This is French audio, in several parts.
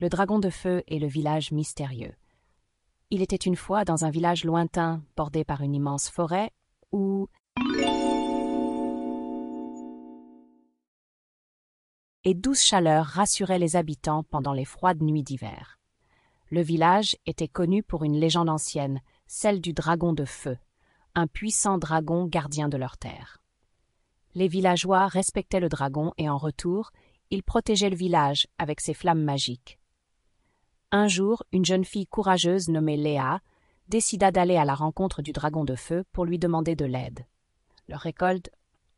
Le dragon de feu et le village mystérieux. Il était une fois dans un village lointain, bordé par une immense forêt, où et douce chaleur rassurait les habitants pendant les froides nuits d'hiver. Le village était connu pour une légende ancienne, celle du dragon de feu, un puissant dragon gardien de leur terre. Les villageois respectaient le dragon et en retour, il protégeait le village avec ses flammes magiques. Un jour, une jeune fille courageuse nommée Léa décida d'aller à la rencontre du dragon de feu pour lui demander de l'aide. Leur récolte,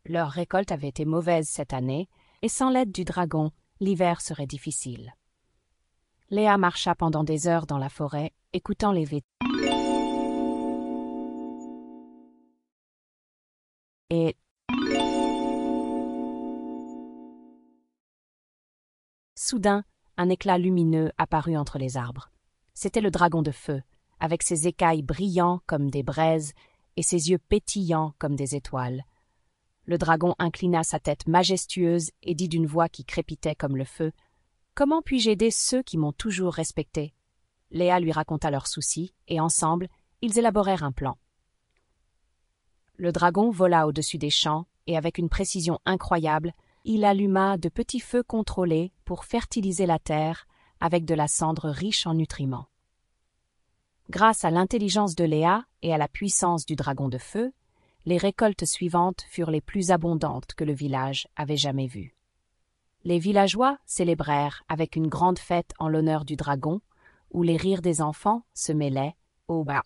leur récolte avait été mauvaise cette année, et sans l'aide du dragon, l'hiver serait difficile. Léa marcha pendant des heures dans la forêt, écoutant les vêtements. Et Soudain, un éclat lumineux apparut entre les arbres. C'était le dragon de feu, avec ses écailles brillants comme des braises et ses yeux pétillants comme des étoiles. Le dragon inclina sa tête majestueuse et dit d'une voix qui crépitait comme le feu Comment puis-je aider ceux qui m'ont toujours respecté? Léa lui raconta leurs soucis, et ensemble, ils élaborèrent un plan. Le dragon vola au-dessus des champs, et avec une précision incroyable, il alluma de petits feux contrôlés pour fertiliser la terre avec de la cendre riche en nutriments. Grâce à l'intelligence de Léa et à la puissance du dragon de feu, les récoltes suivantes furent les plus abondantes que le village avait jamais vues. Les villageois célébrèrent avec une grande fête en l'honneur du dragon, où les rires des enfants se mêlaient au bas.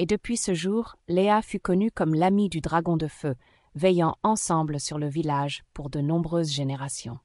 Et depuis ce jour, Léa fut connue comme l'amie du dragon de feu, veillant ensemble sur le village pour de nombreuses générations.